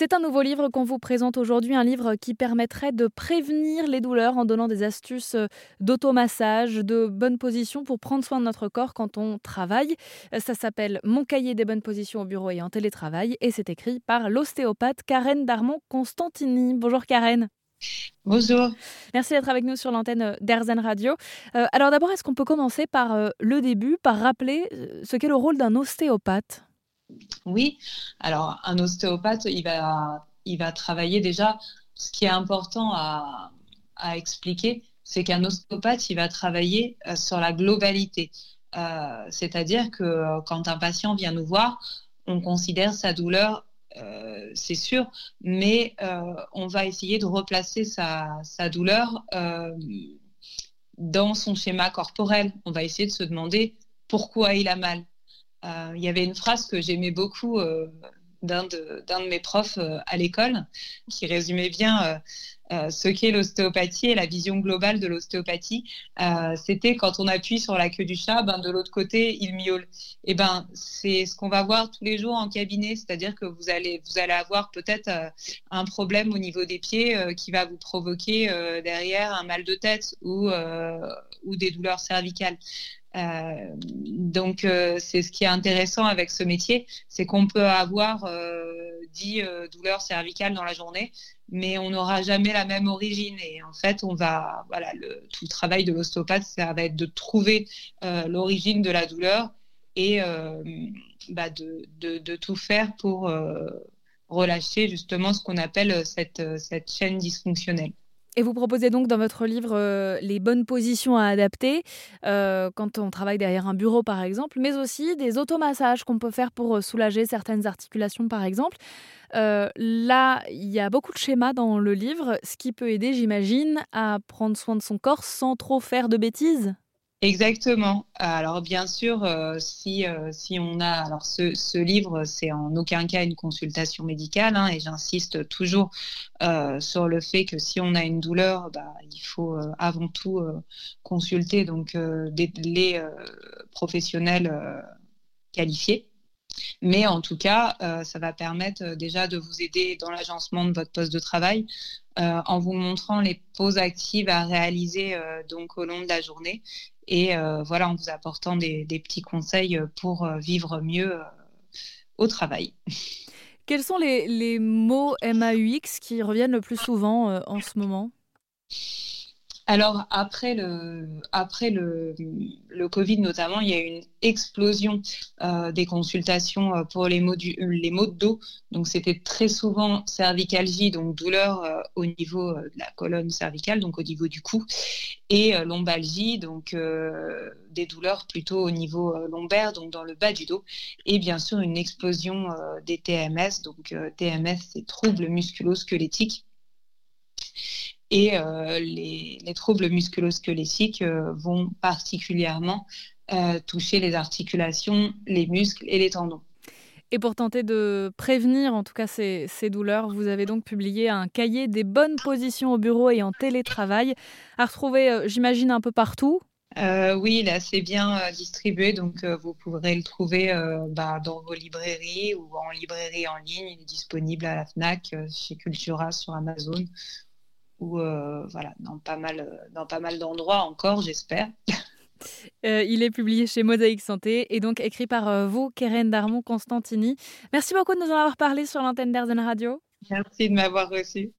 C'est un nouveau livre qu'on vous présente aujourd'hui, un livre qui permettrait de prévenir les douleurs en donnant des astuces euh, d'automassage, de bonnes positions pour prendre soin de notre corps quand on travaille. Euh, ça s'appelle Mon cahier des bonnes positions au bureau et en télétravail et c'est écrit par l'ostéopathe Karen Darmon-Constantini. Bonjour Karen. Bonjour. Merci d'être avec nous sur l'antenne euh, d'Airzen Radio. alors d'abord, est-ce qu'on peut commencer par le début, par rappeler ce qu'est le rôle d'un ostéopathe? Oui, alors un ostéopathe, il va, il va travailler déjà. Ce qui est important à, expliquer, c'est qu'un ostéopathe, il va travailler euh, sur la globalité. Euh, c'est-à-dire que euh, quand un patient vient nous voir, on considère sa douleur, c'est sûr, mais on va essayer de replacer sa, douleur dans son schéma corporel. On va essayer de se demander pourquoi il a mal, il y avait une phrase que j'aimais beaucoup euh, d'un de, mes profs euh, à l'école qui résumait bien ce qu'est l'ostéopathie et la vision globale de l'ostéopathie. C'était quand on appuie sur la queue du chat, ben, de l'autre côté, il miaule. Et ben, c'est ce qu'on va voir tous les jours en cabinet, c'est-à-dire que vous allez, vous allez avoir peut-être un problème au niveau des pieds qui va vous provoquer derrière un mal de tête ou, ou des douleurs cervicales. Euh, donc, euh, c'est ce qui est intéressant avec ce métier, c'est qu'on peut avoir 10 euh, douleurs cervicales dans la journée, mais on n'aura jamais la même origine. Et en fait, on va, voilà, tout le travail de l'ostéopathe, ça va être de trouver l'origine de la douleur et bah, de, de, de, tout faire pour relâcher justement ce qu'on appelle cette, cette chaîne dysfonctionnelle. Et vous proposez donc dans votre livre euh, les bonnes positions à adapter euh, quand on travaille derrière un bureau par exemple, mais aussi des automassages qu'on peut faire pour euh, soulager certaines articulations par exemple. là, il y a beaucoup de schémas dans le livre, ce qui peut aider, j'imagine, à prendre soin de son corps sans trop faire de bêtises? Exactement. Alors bien sûr, euh, si, euh, si on a alors ce, ce livre, c'est en aucun cas une consultation médicale, hein, et j'insiste toujours euh, sur le fait que si on a une douleur, bah, il faut avant tout consulter donc les professionnels qualifiés. Mais en tout cas, ça va permettre déjà de vous aider dans l'agencement de votre poste de travail en vous montrant les pauses actives à réaliser donc au long de la journée et euh, voilà, en vous apportant des, petits conseils pour euh, vivre mieux euh, au travail. Quels sont les, les, mots MAUX qui reviennent le plus souvent en ce moment? Alors après le, après le, le, Covid notamment, il y a eu une explosion euh, des consultations euh, pour les maux, du, les maux de dos. Donc c'était très souvent cervicalgie, donc douleur euh, au niveau de la colonne cervicale, donc au niveau du cou, et lombalgie, donc des douleurs plutôt au niveau lombaire, donc dans le bas du dos, et bien sûr une explosion des TMS. Donc TMS, c'est troubles musculo-squelettiques et euh, les, troubles musculo-squelettiques euh, vont particulièrement euh, toucher les articulations, les muscles et les tendons. Et pour tenter de prévenir en tout cas ces, douleurs, vous avez donc publié un cahier des bonnes positions au bureau et en télétravail, à retrouver, j'imagine, un peu partout. oui, là c'est bien distribué, donc vous pourrez le trouver bah, dans vos librairies ou en librairie en ligne. Il est disponible à la FNAC, chez Cultura, sur Amazon ou euh, voilà, dans pas mal, euh, dans pas mal d'endroits encore, j'espère. Euh, il est publié chez Mosaïque Santé et donc écrit par vous, Keren Darmon Constantini. Merci beaucoup de nous en avoir parlé sur l'antenne d'Airzen Radio. Merci de m'avoir reçu.